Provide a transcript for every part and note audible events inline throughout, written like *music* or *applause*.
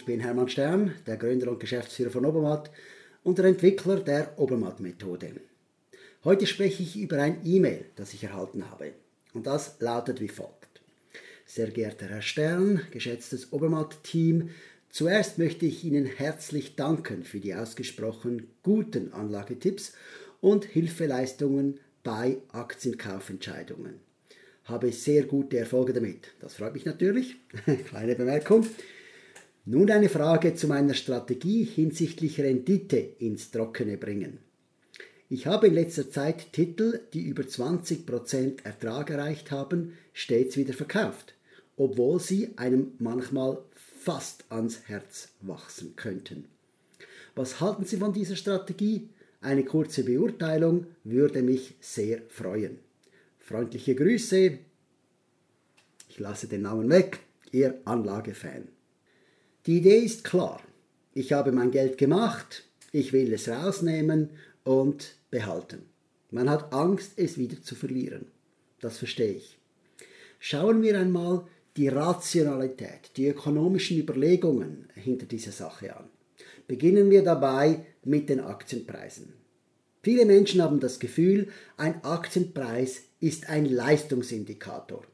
Ich bin Hermann Stern, der Gründer und Geschäftsführer von Obermatt und der Entwickler der Obermatt-Methode. Heute spreche ich über ein E-Mail, das ich erhalten habe. Und das lautet wie folgt. Sehr geehrter Herr Stern, geschätztes Obermatt-Team, zuerst möchte ich Ihnen herzlich danken für die ausgesprochen guten Anlagetipps und Hilfeleistungen bei Aktienkaufentscheidungen habe sehr gute Erfolge damit. Das freut mich natürlich. *laughs* Kleine Bemerkung. Nun eine Frage zu meiner Strategie hinsichtlich Rendite ins Trockene bringen. Ich habe in letzter Zeit Titel, die über 20% Ertrag erreicht haben, stets wieder verkauft, obwohl sie einem manchmal fast ans Herz wachsen könnten. Was halten Sie von dieser Strategie? Eine kurze Beurteilung würde mich sehr freuen. Freundliche Grüße. Ich lasse den Namen weg. Ihr Anlagefan. Die Idee ist klar. Ich habe mein Geld gemacht, ich will es rausnehmen und behalten. Man hat Angst, es wieder zu verlieren. Das verstehe ich. Schauen wir einmal die Rationalität, die ökonomischen Überlegungen hinter dieser Sache an. Beginnen wir dabei mit den Aktienpreisen. Viele Menschen haben das Gefühl, ein Aktienpreis ist ein Leistungsindikator.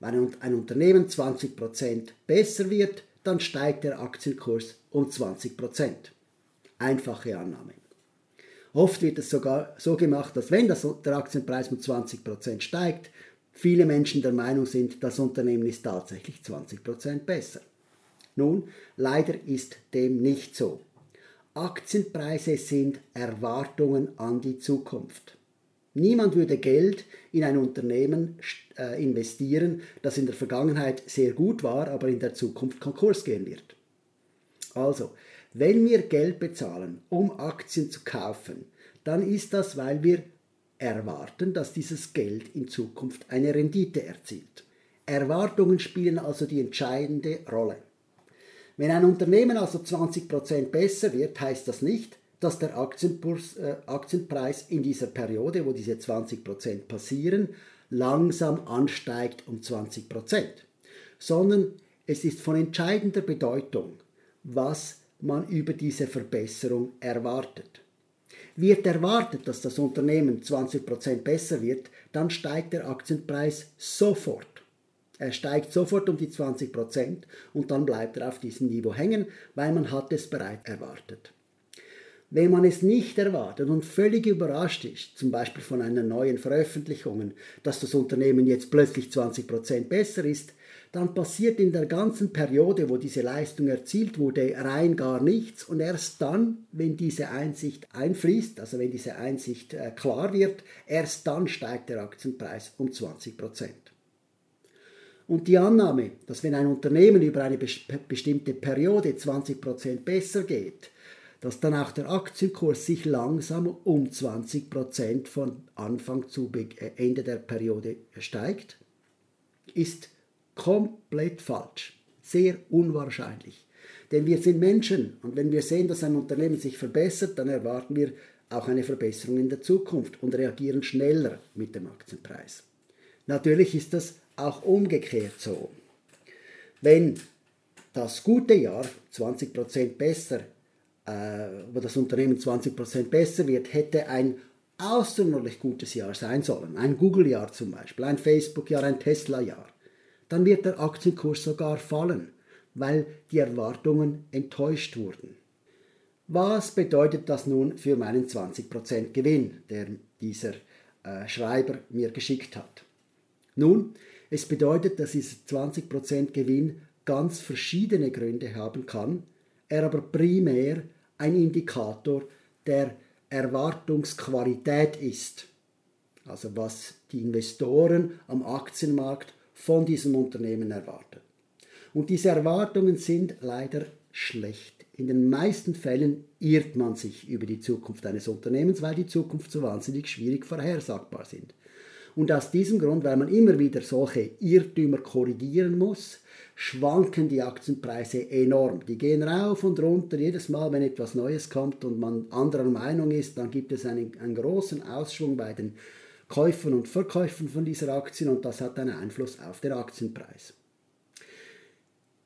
Wenn ein Unternehmen 20% besser wird, dann steigt der Aktienkurs um 20%. Einfache Annahme. Oft wird es sogar so gemacht, dass wenn das, der Aktienpreis um 20% steigt, viele Menschen der Meinung sind, das Unternehmen ist tatsächlich 20% besser. Nun, leider ist dem nicht so. Aktienpreise sind Erwartungen an die Zukunft. Niemand würde Geld in ein Unternehmen äh, investieren, das in der Vergangenheit sehr gut war, aber in der Zukunft Konkurs gehen wird. Also, wenn wir Geld bezahlen, um Aktien zu kaufen, dann ist das, weil wir erwarten, dass dieses Geld in Zukunft eine Rendite erzielt. Erwartungen spielen also die entscheidende Rolle. Wenn ein Unternehmen also 20% besser wird, heißt das nicht, dass der äh, Aktienpreis in dieser Periode, wo diese 20% passieren, langsam ansteigt um 20%, sondern es ist von entscheidender Bedeutung, was man über diese Verbesserung erwartet. Wird erwartet, dass das Unternehmen 20% besser wird, dann steigt der Aktienpreis sofort. Er steigt sofort um die 20 Prozent und dann bleibt er auf diesem Niveau hängen, weil man hat es bereits erwartet. Wenn man es nicht erwartet und völlig überrascht ist, zum Beispiel von einer neuen Veröffentlichung, dass das Unternehmen jetzt plötzlich 20 Prozent besser ist, dann passiert in der ganzen Periode, wo diese Leistung erzielt wurde, rein gar nichts und erst dann, wenn diese Einsicht einfließt, also wenn diese Einsicht äh, klar wird, erst dann steigt der Aktienpreis um 20 Prozent. Und die Annahme, dass wenn ein Unternehmen über eine bestimmte Periode 20% besser geht, dass dann auch der Aktienkurs sich langsam um 20% von Anfang zu äh, Ende der Periode steigt, ist komplett falsch, sehr unwahrscheinlich. Denn wir sind Menschen und wenn wir sehen, dass ein Unternehmen sich verbessert, dann erwarten wir auch eine Verbesserung in der Zukunft und reagieren schneller mit dem Aktienpreis. Natürlich ist das auch umgekehrt so. Wenn das gute Jahr 20% besser, wo das Unternehmen 20% besser wird, hätte ein außerordentlich gutes Jahr sein sollen, ein Google-Jahr zum Beispiel, ein Facebook-Jahr, ein Tesla-Jahr, dann wird der Aktienkurs sogar fallen, weil die Erwartungen enttäuscht wurden. Was bedeutet das nun für meinen 20% Gewinn, der dieser äh, Schreiber mir geschickt hat? Nun, es bedeutet, dass dieser 20% Gewinn ganz verschiedene Gründe haben kann, er aber primär ein Indikator der Erwartungsqualität ist. Also was die Investoren am Aktienmarkt von diesem Unternehmen erwarten. Und diese Erwartungen sind leider schlecht. In den meisten Fällen irrt man sich über die Zukunft eines Unternehmens, weil die Zukunft so wahnsinnig schwierig vorhersagbar sind. Und aus diesem Grund, weil man immer wieder solche Irrtümer korrigieren muss, schwanken die Aktienpreise enorm. Die gehen rauf und runter. Jedes Mal, wenn etwas Neues kommt und man anderer Meinung ist, dann gibt es einen, einen großen Ausschwung bei den Käufern und Verkäufern von dieser Aktien und das hat einen Einfluss auf den Aktienpreis.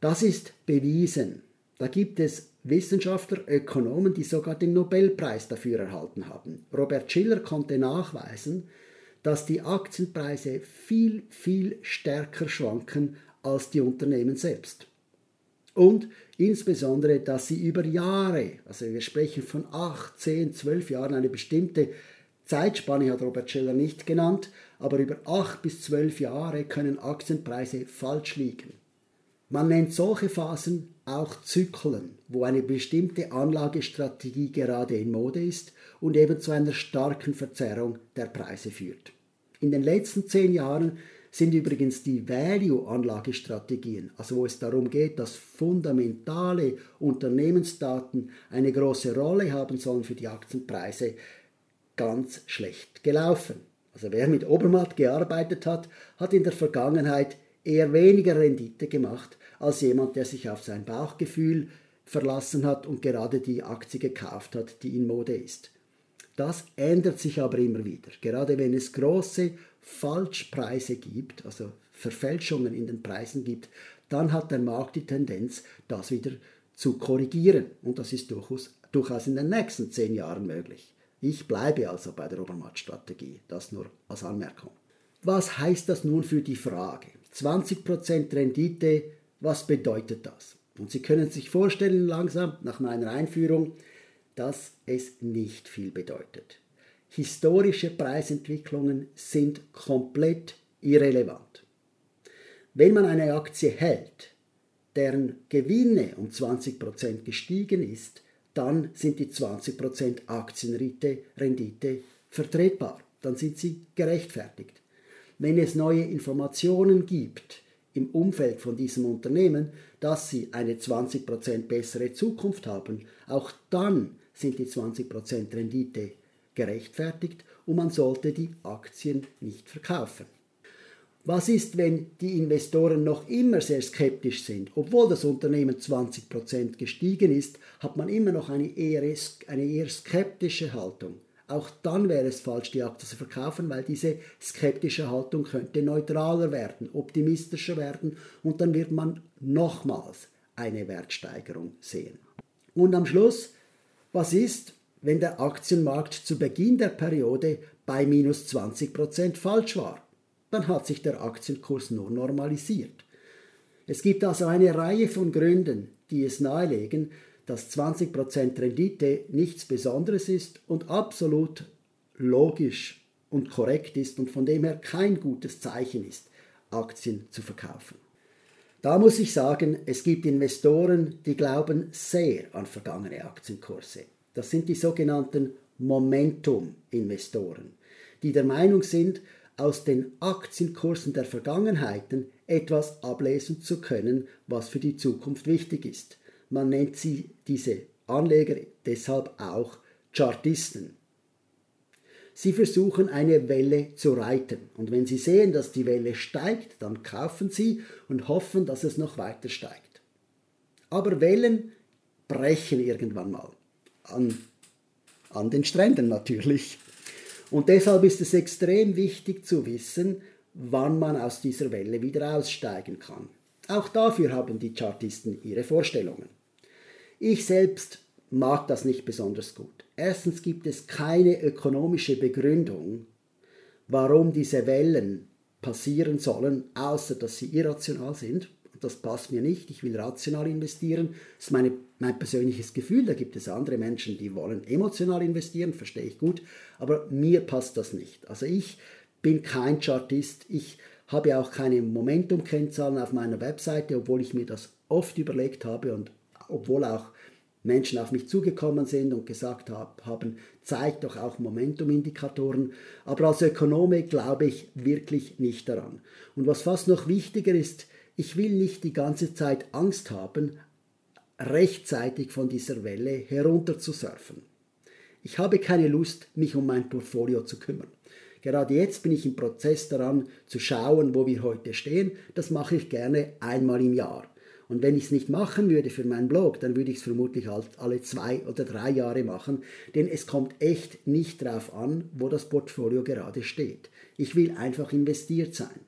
Das ist bewiesen. Da gibt es Wissenschaftler, Ökonomen, die sogar den Nobelpreis dafür erhalten haben. Robert Schiller konnte nachweisen, dass die Aktienpreise viel, viel stärker schwanken als die Unternehmen selbst. Und insbesondere, dass sie über Jahre, also wir sprechen von 8, 10, 12 Jahren, eine bestimmte Zeitspanne hat Robert Schiller nicht genannt, aber über 8 bis 12 Jahre können Aktienpreise falsch liegen. Man nennt solche Phasen auch Zyklen, wo eine bestimmte Anlagestrategie gerade in Mode ist und eben zu einer starken Verzerrung der Preise führt. In den letzten zehn Jahren sind übrigens die Value-Anlagestrategien, also wo es darum geht, dass fundamentale Unternehmensdaten eine große Rolle haben sollen für die Aktienpreise, ganz schlecht gelaufen. Also wer mit Obermatt gearbeitet hat, hat in der Vergangenheit eher weniger Rendite gemacht als jemand, der sich auf sein Bauchgefühl verlassen hat und gerade die Aktie gekauft hat, die in Mode ist. Das ändert sich aber immer wieder. Gerade wenn es große Falschpreise gibt, also Verfälschungen in den Preisen gibt, dann hat der Markt die Tendenz, das wieder zu korrigieren. Und das ist durchaus, durchaus in den nächsten zehn Jahren möglich. Ich bleibe also bei der Obermatt-Strategie. Das nur als Anmerkung. Was heißt das nun für die Frage? 20% Rendite, was bedeutet das? Und Sie können sich vorstellen langsam nach meiner Einführung, dass es nicht viel bedeutet. Historische Preisentwicklungen sind komplett irrelevant. Wenn man eine Aktie hält, deren Gewinne um 20% gestiegen ist, dann sind die 20% Aktienrendite vertretbar. Dann sind sie gerechtfertigt. Wenn es neue Informationen gibt im Umfeld von diesem Unternehmen, dass sie eine 20% bessere Zukunft haben, auch dann sind die 20% Rendite gerechtfertigt und man sollte die Aktien nicht verkaufen. Was ist, wenn die Investoren noch immer sehr skeptisch sind? Obwohl das Unternehmen 20% gestiegen ist, hat man immer noch eine eher, eine eher skeptische Haltung. Auch dann wäre es falsch, die Aktie zu verkaufen, weil diese skeptische Haltung könnte neutraler werden, optimistischer werden und dann wird man nochmals eine Wertsteigerung sehen. Und am Schluss, was ist, wenn der Aktienmarkt zu Beginn der Periode bei minus 20% falsch war? dann hat sich der Aktienkurs nur normalisiert. Es gibt also eine Reihe von Gründen, die es nahelegen, dass 20% Rendite nichts Besonderes ist und absolut logisch und korrekt ist und von dem her kein gutes Zeichen ist, Aktien zu verkaufen. Da muss ich sagen, es gibt Investoren, die glauben sehr an vergangene Aktienkurse. Das sind die sogenannten Momentum-Investoren, die der Meinung sind, aus den Aktienkursen der Vergangenheiten etwas ablesen zu können, was für die Zukunft wichtig ist. Man nennt sie diese Anleger deshalb auch Chartisten. Sie versuchen eine Welle zu reiten und wenn sie sehen, dass die Welle steigt, dann kaufen sie und hoffen, dass es noch weiter steigt. Aber Wellen brechen irgendwann mal. An, an den Stränden natürlich. Und deshalb ist es extrem wichtig zu wissen, wann man aus dieser Welle wieder aussteigen kann. Auch dafür haben die Chartisten ihre Vorstellungen. Ich selbst mag das nicht besonders gut. Erstens gibt es keine ökonomische Begründung, warum diese Wellen passieren sollen, außer dass sie irrational sind das passt mir nicht, ich will rational investieren. Das ist meine, mein persönliches Gefühl. Da gibt es andere Menschen, die wollen emotional investieren, verstehe ich gut, aber mir passt das nicht. Also ich bin kein Chartist, ich habe auch keine Momentum-Kennzahlen auf meiner Webseite, obwohl ich mir das oft überlegt habe und obwohl auch Menschen auf mich zugekommen sind und gesagt haben, zeigt doch auch Momentum-Indikatoren. Aber als Ökonome glaube ich wirklich nicht daran. Und was fast noch wichtiger ist, ich will nicht die ganze Zeit Angst haben, rechtzeitig von dieser Welle herunter zu surfen. Ich habe keine Lust, mich um mein Portfolio zu kümmern. Gerade jetzt bin ich im Prozess daran zu schauen, wo wir heute stehen. Das mache ich gerne einmal im Jahr. Und wenn ich es nicht machen würde für meinen Blog, dann würde ich es vermutlich alle zwei oder drei Jahre machen, denn es kommt echt nicht darauf an, wo das Portfolio gerade steht. Ich will einfach investiert sein.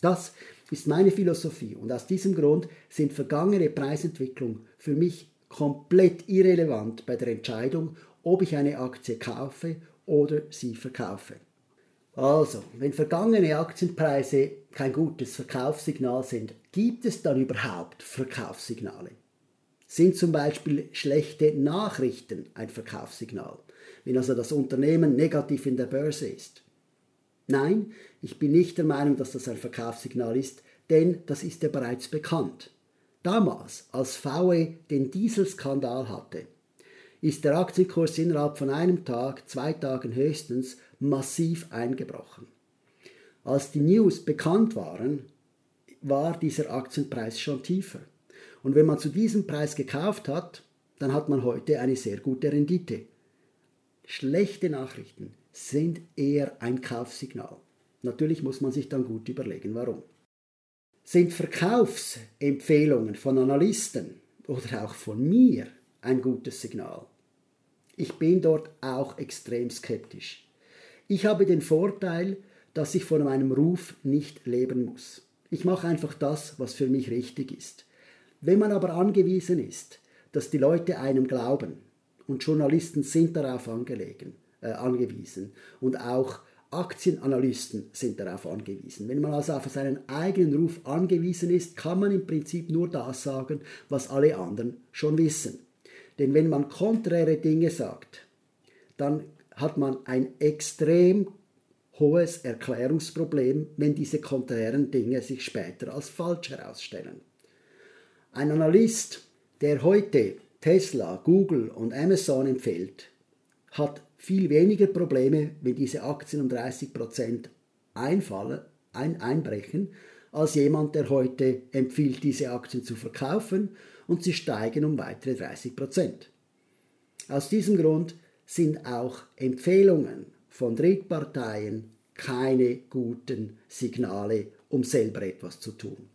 Das ist meine Philosophie und aus diesem Grund sind vergangene Preisentwicklungen für mich komplett irrelevant bei der Entscheidung, ob ich eine Aktie kaufe oder sie verkaufe. Also, wenn vergangene Aktienpreise kein gutes Verkaufssignal sind, gibt es dann überhaupt Verkaufssignale? Sind zum Beispiel schlechte Nachrichten ein Verkaufssignal, wenn also das Unternehmen negativ in der Börse ist? Nein, ich bin nicht der Meinung, dass das ein Verkaufssignal ist, denn das ist ja bereits bekannt. Damals, als VW den Dieselskandal hatte, ist der Aktienkurs innerhalb von einem Tag, zwei Tagen höchstens massiv eingebrochen. Als die News bekannt waren, war dieser Aktienpreis schon tiefer. Und wenn man zu diesem Preis gekauft hat, dann hat man heute eine sehr gute Rendite. Schlechte Nachrichten sind eher ein Kaufsignal. Natürlich muss man sich dann gut überlegen, warum. Sind Verkaufsempfehlungen von Analysten oder auch von mir ein gutes Signal? Ich bin dort auch extrem skeptisch. Ich habe den Vorteil, dass ich von meinem Ruf nicht leben muss. Ich mache einfach das, was für mich richtig ist. Wenn man aber angewiesen ist, dass die Leute einem glauben, und Journalisten sind darauf angelegen, äh, angewiesen und auch Aktienanalysten sind darauf angewiesen. Wenn man also auf seinen eigenen Ruf angewiesen ist, kann man im Prinzip nur das sagen, was alle anderen schon wissen. Denn wenn man konträre Dinge sagt, dann hat man ein extrem hohes Erklärungsproblem, wenn diese konträren Dinge sich später als falsch herausstellen. Ein Analyst, der heute Tesla, Google und Amazon empfiehlt, hat viel weniger Probleme, wenn diese Aktien um 30% einfallen, ein, einbrechen, als jemand, der heute empfiehlt, diese Aktien zu verkaufen und sie steigen um weitere 30%. Aus diesem Grund sind auch Empfehlungen von Drittparteien keine guten Signale, um selber etwas zu tun.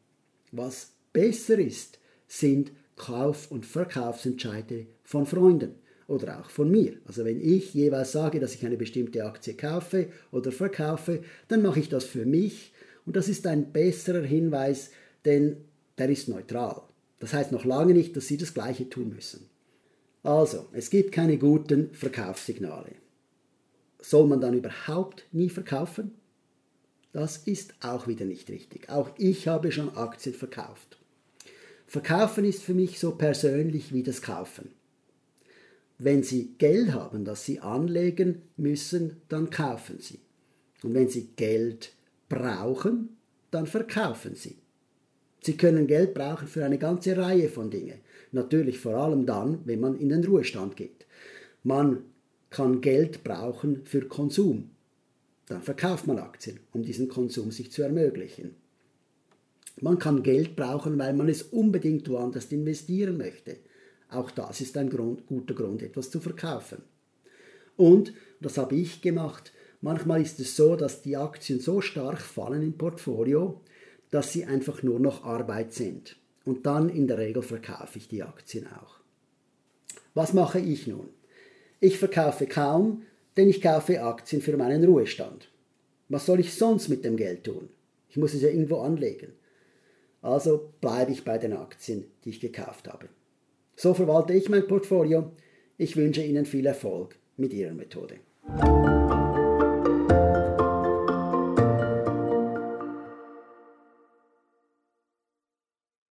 Was besser ist, sind Kauf- und Verkaufsentscheide von Freunden oder auch von mir. Also wenn ich jeweils sage, dass ich eine bestimmte Aktie kaufe oder verkaufe, dann mache ich das für mich und das ist ein besserer Hinweis, denn der ist neutral. Das heißt noch lange nicht, dass Sie das gleiche tun müssen. Also, es gibt keine guten Verkaufssignale. Soll man dann überhaupt nie verkaufen? Das ist auch wieder nicht richtig. Auch ich habe schon Aktien verkauft. Verkaufen ist für mich so persönlich wie das Kaufen. Wenn Sie Geld haben, das Sie anlegen müssen, dann kaufen Sie. Und wenn Sie Geld brauchen, dann verkaufen Sie. Sie können Geld brauchen für eine ganze Reihe von Dingen. Natürlich vor allem dann, wenn man in den Ruhestand geht. Man kann Geld brauchen für Konsum. Dann verkauft man Aktien, um diesen Konsum sich zu ermöglichen. Man kann Geld brauchen, weil man es unbedingt woanders investieren möchte. Auch das ist ein Grund, guter Grund, etwas zu verkaufen. Und, das habe ich gemacht, manchmal ist es so, dass die Aktien so stark fallen im Portfolio, dass sie einfach nur noch Arbeit sind. Und dann in der Regel verkaufe ich die Aktien auch. Was mache ich nun? Ich verkaufe kaum, denn ich kaufe Aktien für meinen Ruhestand. Was soll ich sonst mit dem Geld tun? Ich muss es ja irgendwo anlegen. Also bleibe ich bei den Aktien, die ich gekauft habe. So verwalte ich mein Portfolio. Ich wünsche Ihnen viel Erfolg mit Ihrer Methode.